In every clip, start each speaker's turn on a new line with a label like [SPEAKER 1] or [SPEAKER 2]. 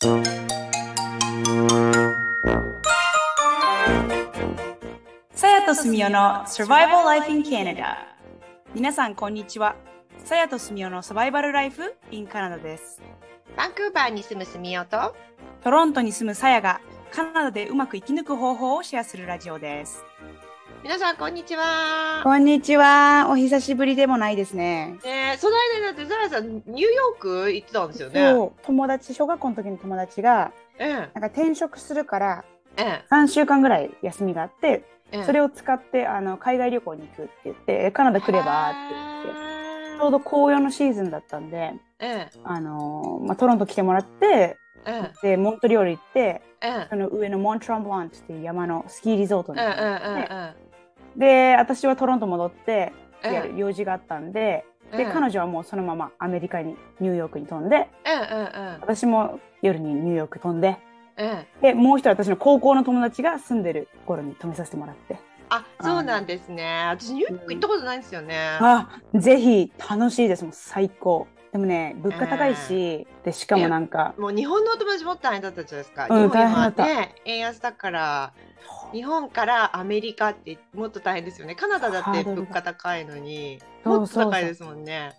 [SPEAKER 1] さやとすみおの Survival Life in Canada 皆さんこんにちは。さやとすみおのサバイバルライフ in カナダです。
[SPEAKER 2] バンクーバーに住むすみおと。
[SPEAKER 1] トロントに住むさやがカナダでうまく生き抜く方法をシェアするラジオです
[SPEAKER 2] 皆さんこんにちは。
[SPEAKER 1] こんにちは。お久しぶりでもないですね。
[SPEAKER 2] えー、その間だってザラさんニューヨーク行ってたんですよね。
[SPEAKER 1] そう。友達小学校の時の友達が
[SPEAKER 2] うん
[SPEAKER 1] なんか転職するから
[SPEAKER 2] うん
[SPEAKER 1] 3週間ぐらい休みがあって
[SPEAKER 2] うん。
[SPEAKER 1] それを使ってあの海外旅行に行くって言ってカナダ来ればって言ってちょうど紅葉のシーズンだったんで、
[SPEAKER 2] うん
[SPEAKER 1] あのーまあ、トロント来てもらってでモントリオール行って
[SPEAKER 2] うん
[SPEAKER 1] その上のモントランブランっていう山のスキーリゾートに行って、で私はトロント戻って用事があったんで、で
[SPEAKER 2] うん。
[SPEAKER 1] 彼女はもうそのままアメリカにニューヨークに飛んで
[SPEAKER 2] うんうん
[SPEAKER 1] 私も夜にニューヨーク飛んで
[SPEAKER 2] うん。
[SPEAKER 1] でもう一人私の高校の友達が住んでる頃に泊めさせてもらって。
[SPEAKER 2] あそうなんですね。私ニューヨーク行ったことないんですよね。
[SPEAKER 1] あぜひ楽しいです。もう最高。でもね物価高いし、でしかもなんか
[SPEAKER 2] もう日本のお友達もっと大変だったじゃないですか。
[SPEAKER 1] うん
[SPEAKER 2] 日本今
[SPEAKER 1] 大変だった。
[SPEAKER 2] ね円安だから日本からアメリカってもっと大変ですよね。カナダだって物価高いのにもっと高いですもんね。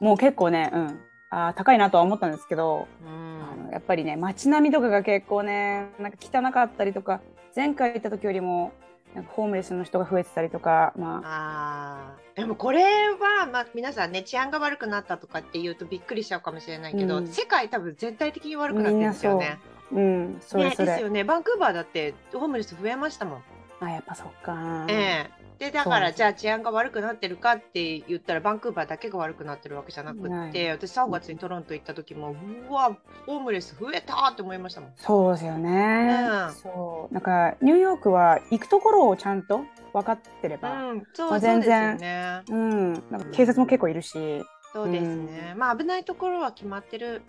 [SPEAKER 1] もう結構ね、うん、あー高いなとは思ったんですけど、
[SPEAKER 2] うん。
[SPEAKER 1] やっぱりね街並みとかが結構ねなんか汚かったりとか前回行った時よりもなんかホームレスの人が増えてたりとかまあ。
[SPEAKER 2] あー。でもこれは、まあ、皆さんね治安が悪くなったとかっていうとびっくりしちゃうかもしれないけど、
[SPEAKER 1] うん。
[SPEAKER 2] 世界多分全体的に悪くなってるんですよね。
[SPEAKER 1] うんそれ
[SPEAKER 2] ね
[SPEAKER 1] それ、
[SPEAKER 2] ですよね。バンクーバーだってホームレス増えましたもん。
[SPEAKER 1] あやっぱそっか、
[SPEAKER 2] ええ。でだからじゃあ治安が悪くなってるかって言ったらバンクーバーだけが悪くなってるわけじゃなく
[SPEAKER 1] な
[SPEAKER 2] って私3月にトロント行った時もうわホームレス増えたって思いましたもん。
[SPEAKER 1] そうですよね、
[SPEAKER 2] うん。
[SPEAKER 1] そう。なんかニューヨークは行くところをちゃんと分かってれば、
[SPEAKER 2] うん、そう
[SPEAKER 1] 全然
[SPEAKER 2] ね。
[SPEAKER 1] うん、なんか警察も結構いるし、
[SPEAKER 2] そうですね。まあ危ないところは決まってる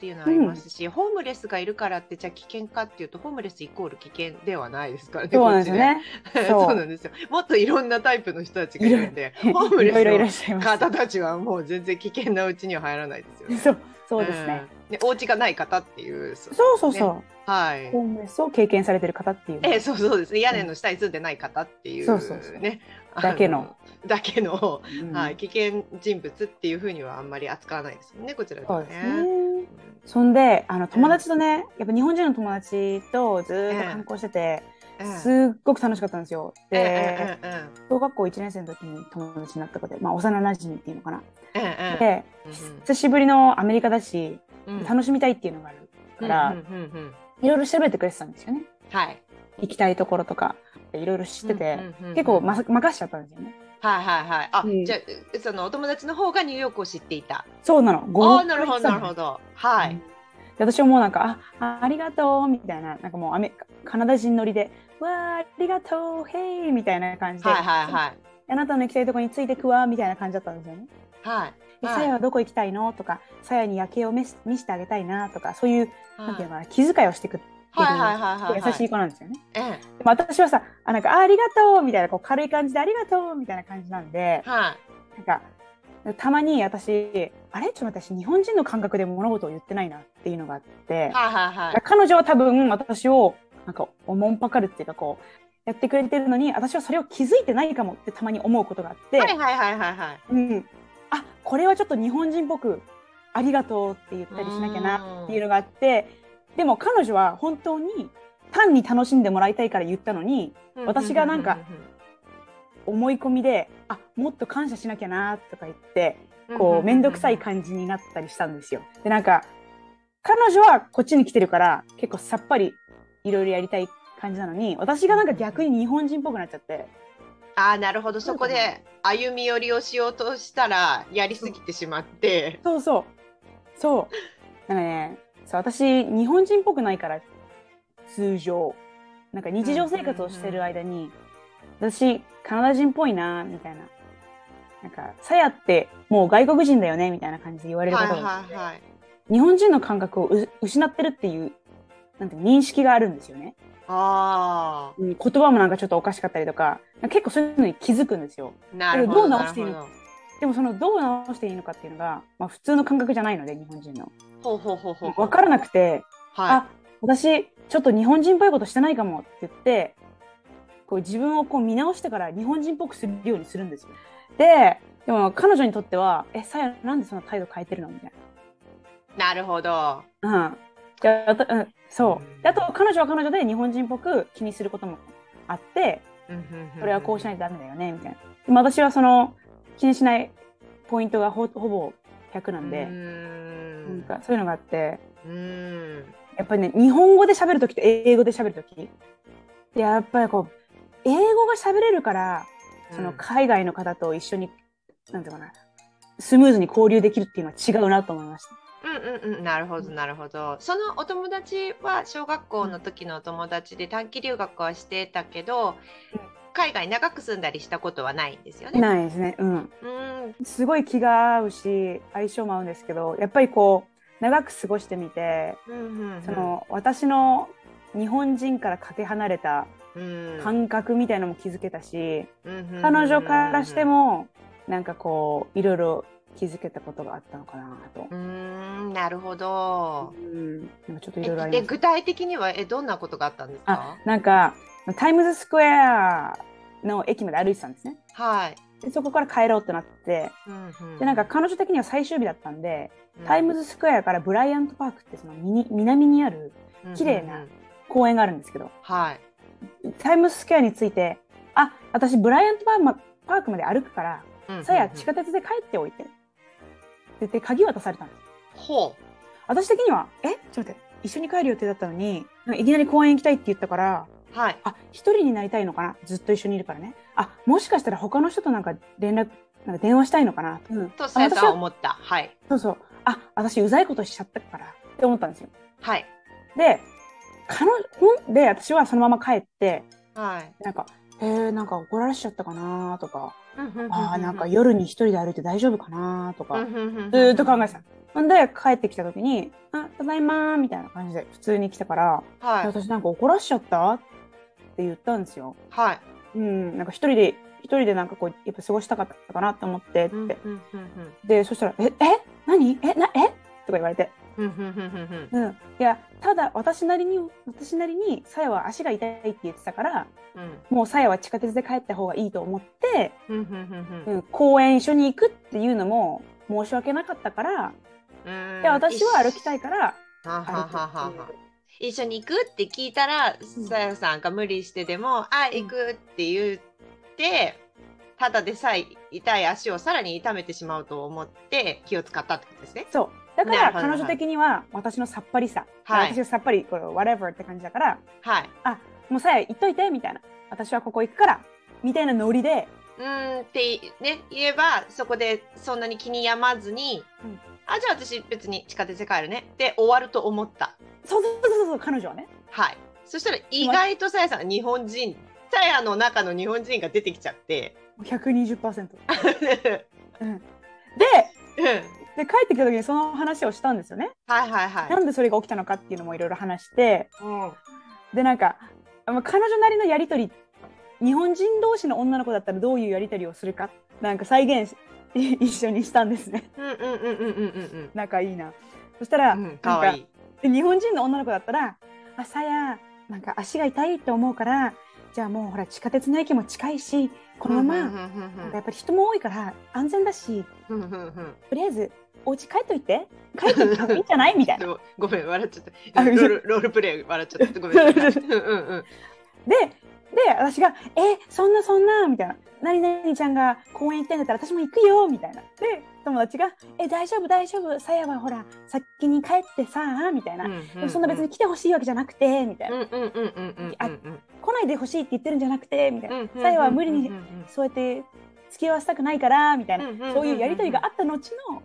[SPEAKER 2] っていうのはありますし、ホームレスがいるからってじゃあ危険かっていうとホームレスイコール危険ではないですからね。
[SPEAKER 1] そうなんですよね。そう
[SPEAKER 2] なんですよ。もっといろんなタイプの人たちがいるんで、ホームレス。の方たちはもう全然危険なうちには入らないですよね。
[SPEAKER 1] そうそうですね。
[SPEAKER 2] うん。でお家がない方っていう。そ
[SPEAKER 1] そうそうそう。
[SPEAKER 2] はい。
[SPEAKER 1] ホームレスを経験されてる方っていうの
[SPEAKER 2] ええ、そうそうですね。屋根の下に住んでない方っていう、ね。
[SPEAKER 1] そうそうそうだけの
[SPEAKER 2] あだけの、
[SPEAKER 1] うん
[SPEAKER 2] はい、危険人物っていうふうにはあんまり扱わないですもんね、こちらでね。
[SPEAKER 1] ね。そんであの友達とね、やっぱ日本人の友達とずーっと観光してて、
[SPEAKER 2] うん
[SPEAKER 1] すっごく楽しかったんですよ。で、小学校1年生の時に友達になった子で、まあ幼馴染っていうのかな。で、久しぶりのアメリカだし、
[SPEAKER 2] うん
[SPEAKER 1] 楽しみたいっていうのがあるから、いろいろ調べてくれてたんですよね。
[SPEAKER 2] はい。
[SPEAKER 1] 行きたいところとか、いろいろ知ってて、結構まさ任しちゃったんですよね。
[SPEAKER 2] はいはいはい。あ、
[SPEAKER 1] うん
[SPEAKER 2] じゃあそのお友達の方がニューヨークを知っていた。
[SPEAKER 1] そうなの。
[SPEAKER 2] あ
[SPEAKER 1] 5
[SPEAKER 2] あ、なるほどなるほど。はい。
[SPEAKER 1] で私はもうなんかああありがとうみたいななんかもうアメカナダ人乗りでわあありがとうヘイみたいな感じで、
[SPEAKER 2] はいはいはい。
[SPEAKER 1] あなたの行きたいところについてくわみたいな感じだったんですよね。
[SPEAKER 2] はい。
[SPEAKER 1] さやはどこ行きたいの？とかさやに夜景を見せ見せてあげたいなとかそういうなんていうのかな気遣いをしてく
[SPEAKER 2] はいはいはいはいはい
[SPEAKER 1] 優しい子なんですよね。
[SPEAKER 2] ええ
[SPEAKER 1] でも私はさあなんかあありがとうみたいなこう軽い感じでありがとうみたいな感じなんで
[SPEAKER 2] はい。
[SPEAKER 1] なんかたまに私あれ？ちょっと私日本人の感覚で物事を言ってないなっていうのがあって。
[SPEAKER 2] はいはいはい。
[SPEAKER 1] 彼女は多分私をなんかおもんぱかるっていうかこうやってくれてるのに私はそれを気づいてないかもってたまに思うことがあって、
[SPEAKER 2] はいはいはいはいはい。
[SPEAKER 1] うん、あこれはちょっと日本人っぽくありがとうって言ったりしなきゃなっていうのがあってでも彼女は本当に単に楽しんでもらいたいから言ったのに私がなんか思い込みであもっと感謝しなきゃなとか言ってこう面倒くさい感じになったりしたんですよ。でなんか彼女はこっちに来てるから結構さっぱりいろいろやりたい感じなのに私がなんか逆に日本人っぽくなっちゃって。
[SPEAKER 2] ああなるほど。そこで歩み寄りをしようとしたらやりすぎてしまって。
[SPEAKER 1] そうそう。そう。なんかねそう私日本人っぽくないから通常。なんか日常生活をしてる間に、私カナダ人っぽいなみたいな。なんかさやってもう外国人だよねみたいな感じで言われるこ
[SPEAKER 2] はい
[SPEAKER 1] とが、
[SPEAKER 2] はいはい
[SPEAKER 1] 日本人の感覚をう失ってるっていうなんて認識があるんですよね、
[SPEAKER 2] あ
[SPEAKER 1] うん、言葉もなんかちょっとおかしかったりとか結構そういうのに気づくんですよ。
[SPEAKER 2] あなるほ
[SPEAKER 1] ど
[SPEAKER 2] どな
[SPEAKER 1] う直していいの？でもそのどう直していいのかっていうのが、まあ、普通の感覚じゃないので日本人の
[SPEAKER 2] ほうほうほうほう
[SPEAKER 1] 分からなくて
[SPEAKER 2] はい。
[SPEAKER 1] あ私ちょっと日本人っぽいことしてないかもって言ってこう自分をこう見直してから日本人っぽくするようにするんですよ。ででも彼女にとっては「えさやなんでそんな態度変えてるの?」みたい
[SPEAKER 2] なるほど。
[SPEAKER 1] な。うんじゃあ、うん、そう
[SPEAKER 2] うん
[SPEAKER 1] であと彼女は彼女で日本人っぽく気にすることもあってこれはこうしないとダメだよねみたいな。でも私はその気にしないポイントがほほぼ100なんで、なん
[SPEAKER 2] ん。
[SPEAKER 1] かそういうのがあって
[SPEAKER 2] うーん。
[SPEAKER 1] やっぱりね日本語で喋るときと英語で喋るときでやっぱりこう英語が喋れるからその海外の方と一緒に、なんていうかなスムーズに交流できるっていうのは違うなと思いました。
[SPEAKER 2] うんうんうん、なるほどなるほど。そのお友達は小学校の時のお友達で短期留学はしてたけど、海外長く住んだりしたことはないんですよね。
[SPEAKER 1] ないですね。うん。
[SPEAKER 2] うん
[SPEAKER 1] すごい気が合うし相性も合うんですけどやっぱりこう長く過ごしてみてその私の日本人からかけ離れた
[SPEAKER 2] うん
[SPEAKER 1] 感覚みたいなのも気づけたし、彼女からしてもなんかこういろいろ気づけたことがあったのかなと。
[SPEAKER 2] うーんなるほど。
[SPEAKER 1] うん、ちょっとい
[SPEAKER 2] え
[SPEAKER 1] ろいろあります。
[SPEAKER 2] え具体的にはえどんなことがあったんですか
[SPEAKER 1] なんかタイムズスクエアの駅まで歩いてたんですね。
[SPEAKER 2] はい。
[SPEAKER 1] でそこから帰ろうってなって。
[SPEAKER 2] うんうん
[SPEAKER 1] でなんか彼女的には最終日だったんで、
[SPEAKER 2] うん。
[SPEAKER 1] タイムズスクエアからブライアントパークってその南にある綺麗な
[SPEAKER 2] うんうん。うん
[SPEAKER 1] 公園があるんですけど。
[SPEAKER 2] はい。
[SPEAKER 1] タイムズスクエアについて「あ私ブライアントパークまで歩くから
[SPEAKER 2] うんうんうん。
[SPEAKER 1] さや地下鉄で帰っておいて」って言って鍵渡されたんです
[SPEAKER 2] ほ
[SPEAKER 1] 私的には「え？ちょっと待って。一緒に帰る予定だったのにいきなり公園行きたいって言ったから
[SPEAKER 2] う。はい。
[SPEAKER 1] あ一人になりたいのかな？ずっと一緒にいるからねあもしかしたら他の人となんか連絡なんか電話したいのかな、うん、
[SPEAKER 2] とさやさんは思った。はい。
[SPEAKER 1] そうそうあ私うざいことしちゃったからって思ったんですよ
[SPEAKER 2] はい。
[SPEAKER 1] で彼女で私はそのまま帰って
[SPEAKER 2] はい。
[SPEAKER 1] なんかえー、なんか怒られしちゃったかなとかあなんか夜に一人で歩いて大丈夫かなとか、
[SPEAKER 2] ず
[SPEAKER 1] っと考えてた。ほんで帰ってきた時に「あただいま」みたいな感じで普通に来たから「
[SPEAKER 2] はい。
[SPEAKER 1] 私なんか怒らしちゃった?」って言ったんですよ。
[SPEAKER 2] はい。
[SPEAKER 1] うん、なんか一人で一人でなんかこうやっぱ過ごしたかったかなって思ってって、
[SPEAKER 2] うんうんうん。
[SPEAKER 1] でそしたら「え え？何？えなえ？とか言われて。
[SPEAKER 2] うんうんうんうんうん「
[SPEAKER 1] うん、いやただ私なりに私なりにさやは足が痛いって言ってたから
[SPEAKER 2] うん。
[SPEAKER 1] もうさやは地下鉄で帰った方がいいと思って、
[SPEAKER 2] うん
[SPEAKER 1] 公園一緒に行くっていうのも申し訳なかったから
[SPEAKER 2] うん。
[SPEAKER 1] で私は歩きたいから歩くっていう。
[SPEAKER 2] は一緒に行くって聞いたら
[SPEAKER 1] うん。
[SPEAKER 2] さやさんが無理してでも「あ行く」って言ってただでさえ痛い足をさらに痛めてしまうと思って気を使ったってことですね。
[SPEAKER 1] そう。だから彼女的には私のさっぱりさ、
[SPEAKER 2] はい。
[SPEAKER 1] 私がさっぱりこれ whatever って感じだから
[SPEAKER 2] はい。
[SPEAKER 1] あもうさや行っといてみたいな。私はここ行くからみたいなノリで
[SPEAKER 2] うーんってね言えばそこでそんなに気に病まずに、
[SPEAKER 1] うん
[SPEAKER 2] あじゃあ私別に地下鉄で帰るねで終わると思った。
[SPEAKER 1] そうそうそうそう彼女はね
[SPEAKER 2] はい。そしたら意外とさやさんは日本人さやの中の日本人が出てきちゃって。
[SPEAKER 1] 120%、
[SPEAKER 2] う ん
[SPEAKER 1] うん、でで帰ってきた時にその話をしたんですよね、
[SPEAKER 2] はいはいはい。
[SPEAKER 1] なんでそれが起きたのかっていうのもいろいろ話して
[SPEAKER 2] うん
[SPEAKER 1] でなんかまあ彼女なりのやり取り日本人同士の女の子だったらどういうやり取りをするかなんか再現し 一緒にしたんですね
[SPEAKER 2] うんうんうんうんうんうん
[SPEAKER 1] 仲いいなそしたら、
[SPEAKER 2] うん。うん、かわいい。
[SPEAKER 1] で日本人の女の子だったら「あさやなんか足が痛いって思うからじゃあもうほら地下鉄の駅も近いしこのまま、やっぱり人も多いから安全だしとりあえずお家帰っといて帰ってもいいんじゃない？みたいな。
[SPEAKER 2] ごめん笑っちゃった。
[SPEAKER 1] あ
[SPEAKER 2] ロールロールプレイ笑っちゃった。ごめんん。
[SPEAKER 1] でで私が「えそんなそんな」みたいな「何々ちゃんが公園行ってんだったら私も行くよ」みたいな。で友達が「え大丈夫大丈夫さやはほら先に帰ってさ」みたいな。でもそんな別に来てほしいわけじゃなくてみたいな。来ないでほしいって言ってるんじゃなくてみたいな。
[SPEAKER 2] うん
[SPEAKER 1] さやは無理に
[SPEAKER 2] うんうん
[SPEAKER 1] そうやって付き合わせたくないからみたいな、
[SPEAKER 2] うんうんうんうん
[SPEAKER 1] そういうやりとりがあった後の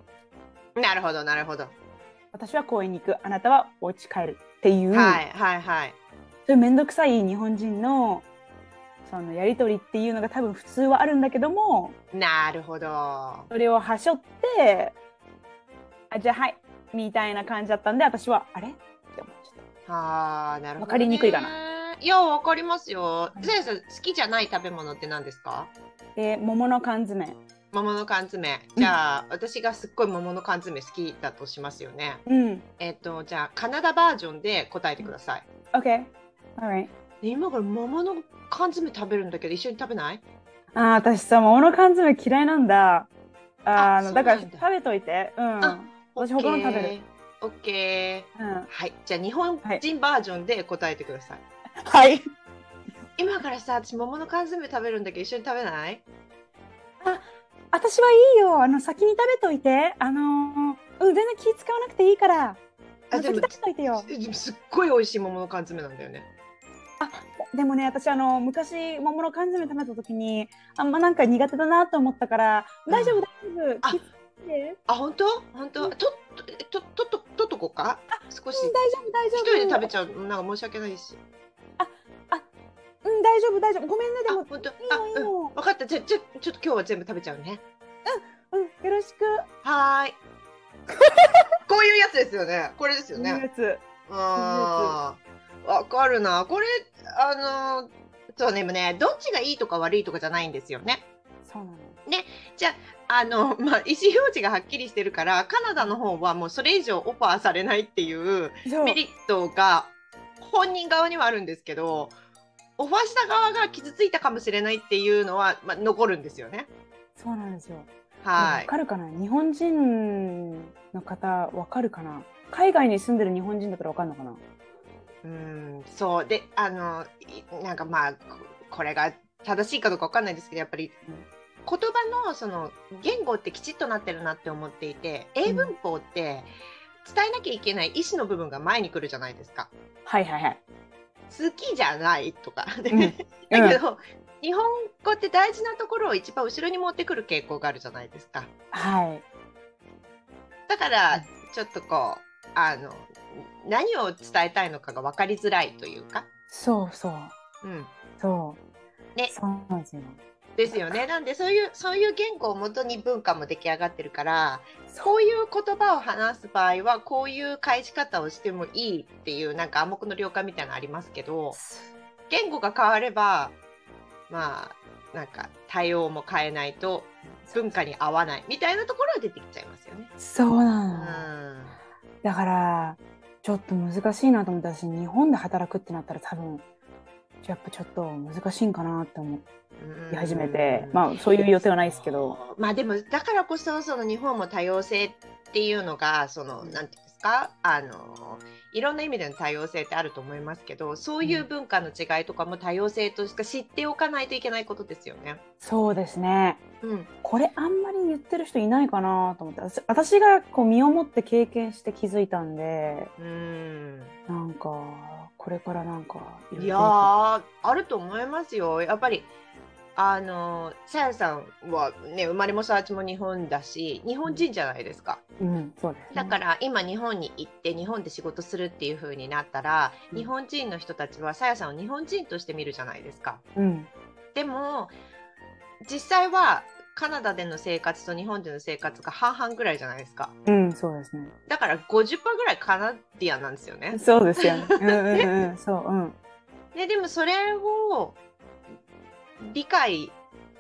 [SPEAKER 2] うんなるほどなるほど。
[SPEAKER 1] 私は公園に行くあなたはお家帰るっていう、
[SPEAKER 2] はいはいはい。
[SPEAKER 1] そういう面倒くさい日本人のそのやりとりっていうのが多分普通はあるんだけども
[SPEAKER 2] なるほど。
[SPEAKER 1] それをはしょってあじゃあはいみたいな感じだったんで私はあれ？って思っちゃっ
[SPEAKER 2] はあなるほど、ね。
[SPEAKER 1] わかりにくいかな。
[SPEAKER 2] いやわかりますよ。
[SPEAKER 1] い
[SPEAKER 2] さやさん好きじゃない食べ物って何ですか？
[SPEAKER 1] たで桃の缶詰
[SPEAKER 2] 桃の缶詰。じゃあ、私がすっごい桃の缶詰好きだとしますよね。
[SPEAKER 1] うん。
[SPEAKER 2] えっと、じゃあ、カナダバージョンで答えてください。
[SPEAKER 1] OK。Alright.
[SPEAKER 2] 今から桃の缶詰食べるんだけど、一緒に食べない？
[SPEAKER 1] あー、私さ、桃の缶詰嫌いなんだ。あ
[SPEAKER 2] あ
[SPEAKER 1] あのだから食べといて。うん。
[SPEAKER 2] あ
[SPEAKER 1] 私他の食べる。
[SPEAKER 2] オッケー。
[SPEAKER 1] うん。
[SPEAKER 2] はい。じゃあ、日本人バージョンで答えてください。
[SPEAKER 1] はい。
[SPEAKER 2] 今からさ、私桃の缶詰食べるんだけど、一緒に食べない？
[SPEAKER 1] 私はいいよ。あの、先に食べといて。あのー、うん、全然気使わなくていいから。
[SPEAKER 2] あでも
[SPEAKER 1] 先食べといてよ。
[SPEAKER 2] すっごい美味しい桃の缶詰なんだよね。
[SPEAKER 1] でもね、私、あの、昔、桃の缶詰食べた時に、あんまなんか苦手だなと思ったから、大丈夫、大丈
[SPEAKER 2] あ
[SPEAKER 1] 夫。
[SPEAKER 2] あ、本当？本当？と、と、と、と、と、とこうか？少し
[SPEAKER 1] うん、。大丈夫、大丈夫。
[SPEAKER 2] 一人で食べちゃうなんか申し訳ないし。
[SPEAKER 1] うん、大丈夫、大丈夫。ごめんね、で
[SPEAKER 2] あ、
[SPEAKER 1] も。
[SPEAKER 2] 本当？
[SPEAKER 1] いい
[SPEAKER 2] あ、
[SPEAKER 1] よ、
[SPEAKER 2] うん。
[SPEAKER 1] よ。
[SPEAKER 2] 分かった。じゃ、じゃ、ちょっと今日は全部食べちゃうね。
[SPEAKER 1] うん、よろしく。
[SPEAKER 2] はーい。こういうやつですよね。これですよね。
[SPEAKER 1] いいやつ。
[SPEAKER 2] ああ、わかるな。これ、あの、そうね、でもね、どっちがいいとか悪いとかじゃないんですよね。
[SPEAKER 1] そうなの。
[SPEAKER 2] あの、まあ、意思表示がはっきりしてるから、カナダの方はもうそれ以上オファーされないっていうメリットが本人側にはあるんですけど、オファーした側が傷ついたかもしれないっていうのは、まあ、残るんですよね。
[SPEAKER 1] そうなんですよ。
[SPEAKER 2] はい。
[SPEAKER 1] わかるかな？日本人の方わかるかな？海外に住んでる日本人だからわかるのかな？
[SPEAKER 2] うん、そう。で、あの、いなんかまあ、ここれが正しいかどうかわかんないですけど、やっぱり言葉のその言語ってきちっとなってるなって思っていて、英文法って伝えなきゃいけない意思の部分が前に来るじゃないですか。
[SPEAKER 1] はいはいはい。
[SPEAKER 2] 好きじゃないとか。
[SPEAKER 1] ん
[SPEAKER 2] だけど、日本語って大事なところを一番後ろに持ってくる傾向があるじゃないですか。
[SPEAKER 1] はい。
[SPEAKER 2] だから、ちょっとこう、あの、何を伝えたいのかが分かりづらいというか。
[SPEAKER 1] そうそう。
[SPEAKER 2] うん。
[SPEAKER 1] そう。
[SPEAKER 2] ね
[SPEAKER 1] そうですよ。
[SPEAKER 2] ですよね。なんで、そういう、そういう言語をもとに文化も出来上がってるから、こういう言葉を話す場合は、こういう返し方をしてもいいっていう、なんか暗黙の了解みたいなのありますけど、言語が変われば、まあ、なんか対応も変えないと文化に合わないみたいなところは出てきちゃいますよね。
[SPEAKER 1] そう
[SPEAKER 2] う
[SPEAKER 1] なの。だから、ちょっと難しいなと思ったし、日本で働くってなったら多分、やっぱちょっと難しいんかなって思い始めて、まあそういう予定はないですけど。
[SPEAKER 2] まあでもだからこそその日本も多様性っていうのがそのなんていうんですか？あのいろんな意味での多様性ってあると思いますけどそういう文化の違いとかも多様性としか知っておかないといけないことですよね。
[SPEAKER 1] そうですね。
[SPEAKER 2] うん、
[SPEAKER 1] これあんまり言ってる人いないかなと思って。私私がこう身をもって経験して気づいたんで
[SPEAKER 2] うん。
[SPEAKER 1] なんかこれからなんかい
[SPEAKER 2] やーあると思いますよ。やっぱりあのさやさんはね生まれも育ちも日本だし日本人じゃないですか。
[SPEAKER 1] うんそうです、ね、
[SPEAKER 2] だから今日本に行って日本で仕事するっていう風になったら、
[SPEAKER 1] うん。
[SPEAKER 2] 日本人の人たちはさやさんを日本人として見るじゃないですか。
[SPEAKER 1] うん。
[SPEAKER 2] でも実際はカナダでの生活と日本での生活が半々ぐらいじゃないですか。
[SPEAKER 1] うんそうですね
[SPEAKER 2] だから50%ぐらいカナディアンなんですよね。
[SPEAKER 1] そうですよねうんうんうんそううん
[SPEAKER 2] で でもそれを理解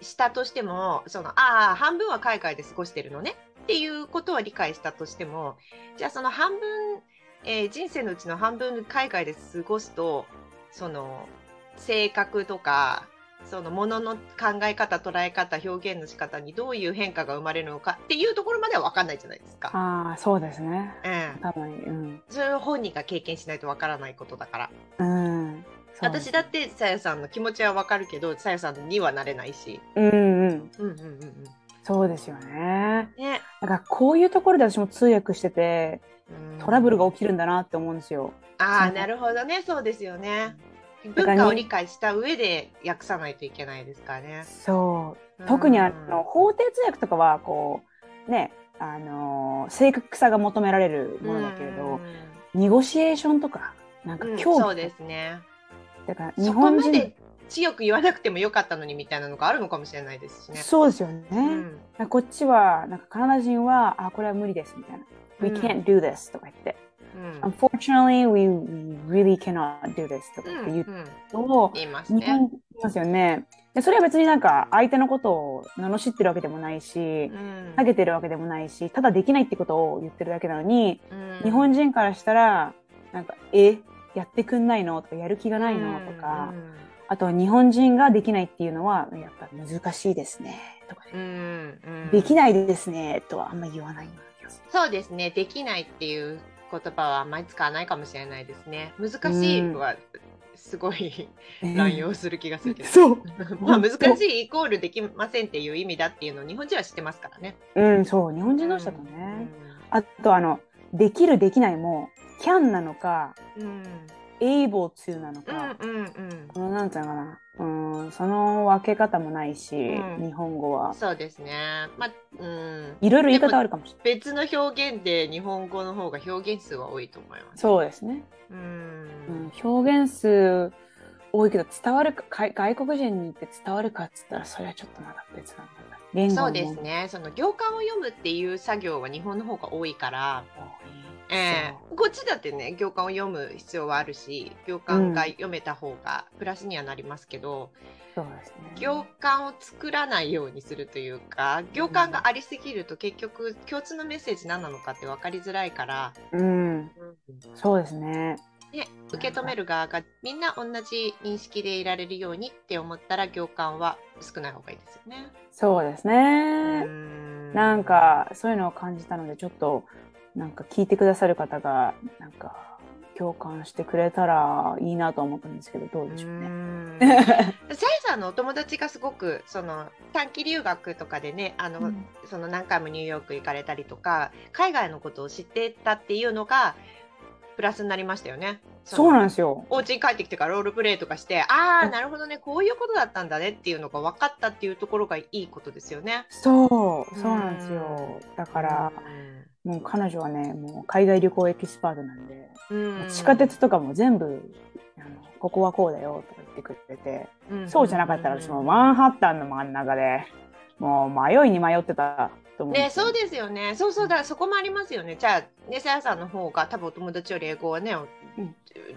[SPEAKER 2] したとしてもそのああ半分は海外で過ごしてるのねっていうことは理解したとしてもじゃあその半分、えー人生のうちの半分海外で過ごすとその性格とかそのものの考え方捉え方表現の仕方にどういう変化が生まれるのかっていうところまでは分かんないじゃないですか。
[SPEAKER 1] ああそうですね
[SPEAKER 2] うん、
[SPEAKER 1] 多分うん
[SPEAKER 2] それを本人が経験しないと分からないことだから。
[SPEAKER 1] うん
[SPEAKER 2] 私だってさやさんの気持ちはわかるけどさやさんにはなれないし。
[SPEAKER 1] うんうん
[SPEAKER 2] うんうんうんうん。
[SPEAKER 1] そうですよね
[SPEAKER 2] ね。
[SPEAKER 1] だからこういうところで私も通訳してて
[SPEAKER 2] うん
[SPEAKER 1] トラブルが起きるんだなって思うんですよ
[SPEAKER 2] ああなるほどねそうですよね。文化を理解した上で訳さないといけないですからね。
[SPEAKER 1] そう。特にあ
[SPEAKER 2] うん。
[SPEAKER 1] の法廷通訳とかはこうねあの正確さが求められるものだけれど、ニゴシエーションとかなんか
[SPEAKER 2] うん
[SPEAKER 1] 競技、
[SPEAKER 2] そうですね。
[SPEAKER 1] だから日本人
[SPEAKER 2] まで強く言わなくてもよかったのにみたいなのがあるのかもしれないですしね。
[SPEAKER 1] そうですよね、
[SPEAKER 2] うん。
[SPEAKER 1] こっちはなんかカナダ人はあこれは無理ですみたいな「We
[SPEAKER 2] うん。
[SPEAKER 1] can't do this」とか言って。
[SPEAKER 2] うん
[SPEAKER 1] unfortunately we, really cannot do this とかって言うと、
[SPEAKER 2] 言いますね。
[SPEAKER 1] 言いますよね。でそれは別になんか相手のことを罵ってるわけでもないし、
[SPEAKER 2] うん。
[SPEAKER 1] 下げてるわけでもないし、ただできないってことを言ってるだけなのに、
[SPEAKER 2] うん。
[SPEAKER 1] 日本人からしたら、なんか、え、やってくんないの？とか、やる気がないの？とか、あと日本人ができないっていうのは、やっぱ難しいですね、とかね、できないですね、とはあんま言わない。
[SPEAKER 2] そうですね。できないっていう言葉はあんまり使わないかもしれないですね。難しいはすごい乱用する気がするけど。
[SPEAKER 1] そう。
[SPEAKER 2] まあ難しいイコールできませんっていう意味だっていうのを日本人は知ってますからね。
[SPEAKER 1] うん、そう、日本人同士だとね。あと、あの、できる、できないも、can なのか、
[SPEAKER 2] うん。うん
[SPEAKER 1] able to なの
[SPEAKER 2] うん
[SPEAKER 1] か、
[SPEAKER 2] うんうん。
[SPEAKER 1] このなんていうのかな、うん、その分け方もないし、
[SPEAKER 2] うん
[SPEAKER 1] 日本語は。
[SPEAKER 2] そうですね。まあ、うん。
[SPEAKER 1] いろいろ言い方あるかもしれない。
[SPEAKER 2] 別の表現で日本語の方が表現数は多いと思います。
[SPEAKER 1] そうですね。
[SPEAKER 2] う。
[SPEAKER 1] うんん、表現数多いけど伝わるかか外国人に言って伝わるかっつったらそれはちょっとまだ別なんだ
[SPEAKER 2] そう
[SPEAKER 1] の
[SPEAKER 2] ですね。その行間を読むっていう作業は日本の方が多いから、え
[SPEAKER 1] そ
[SPEAKER 2] ーこっちだってね行間を読む必要はあるし行間が読めた方がプラスにはなりますけど、
[SPEAKER 1] そうですね。
[SPEAKER 2] 行間を作らないようにするというか行間がありすぎると結局共通のメッセージ何なのかって分かりづらいから、
[SPEAKER 1] うん。そうですね。
[SPEAKER 2] ね、受け止める側がみんな同じ認識でいられるようにって思ったら行間は少ない方がいいですよね。
[SPEAKER 1] そうですね、
[SPEAKER 2] うん。
[SPEAKER 1] なんかそういうのを感じたのでちょっとなんか聞いてくださる方がなんか共感してくれたらいいなと思ったんですけどどうでしょうね。
[SPEAKER 2] うん さやさんのお友達がすごくその短期留学とかでねあの、
[SPEAKER 1] うん
[SPEAKER 2] その何回もニューヨーク行かれたりとか海外のことを知ってたっていうのがプラスになりましたよね。
[SPEAKER 1] そうなん
[SPEAKER 2] ん
[SPEAKER 1] ですよ。
[SPEAKER 2] お家に帰ってきてからロールプレイとかしてああなるほどねこういうことだったんだねっていうのが分かったっていうところがいいことですよね。
[SPEAKER 1] そう、そうなんですよ。だから、もう彼女はね、もう海外旅行エキスパートなんで、
[SPEAKER 2] うん
[SPEAKER 1] 地下鉄とかも全部、ここはこうだよとか言ってくれて、そうじゃなかったら私もマンハッタンの真ん中で、もう迷いに迷ってたと思うん
[SPEAKER 2] ね、そう
[SPEAKER 1] で
[SPEAKER 2] ですよね。そうそうだ、そこもありますよね。じゃあ、ね、さやさんの方が多分お友達より英語はね、
[SPEAKER 1] ん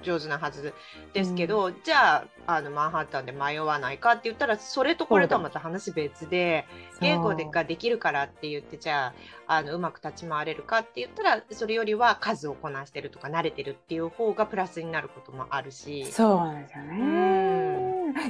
[SPEAKER 2] 上手なはずですけど、じゃあ、あのマンハッタンで迷わないかって言ったら、それとこれとはまた話別で、
[SPEAKER 1] す
[SPEAKER 2] 言語でができるからって言って、じゃあ、あのうまく立ち回れるかって言ったら、それよりは数をこなしてるとか慣れてるっていう方がプラスになることもあるし。
[SPEAKER 1] そうなんですよ
[SPEAKER 2] う
[SPEAKER 1] ね。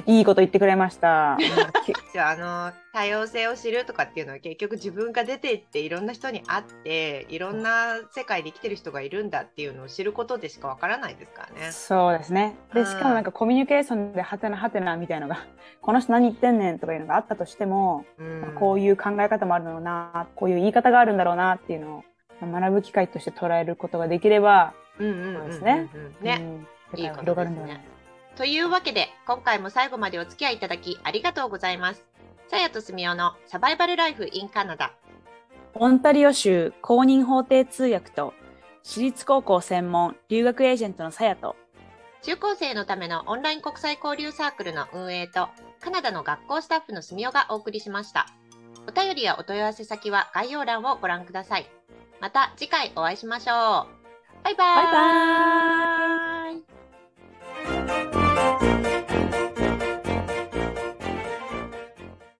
[SPEAKER 1] いいこと言ってくれました。
[SPEAKER 2] じゃああの多様性を知るとかっていうのは結局自分が出ていっていろんな人に会っていろんな世界で生きてる人がいるんだっていうのを知ることでしかわからないですからね。
[SPEAKER 1] そうですね。で、しかもなんかコミュニケーションでハテナハテナみたいのが、この人何言ってんねんとかいうのがあったとしても、
[SPEAKER 2] うん。
[SPEAKER 1] こういう考え方もあるだろうな、こういう言い方があるんだろうなっていうのを学ぶ機会として捉えることができれば、
[SPEAKER 2] うんうんうんうん
[SPEAKER 1] そうですね。
[SPEAKER 2] ね、
[SPEAKER 1] うん、
[SPEAKER 2] いいこと
[SPEAKER 1] 広がるん
[SPEAKER 2] ですというわけで今回も最後までお付き合いいただきありがとうございます。さやとすみおのサバイバルライフインカナダ。
[SPEAKER 1] オンタリオ州公認法廷通訳と、私立高校専門留学エージェントのさやと、
[SPEAKER 2] 中高生のためのオンライン国際交流サークルの運営とカナダの学校スタッフのすみおがお送りしました。お便りやお問い合わせ先は概要欄をご覧ください。また次回お会いしましょう。バイバーイ
[SPEAKER 1] バイバーイ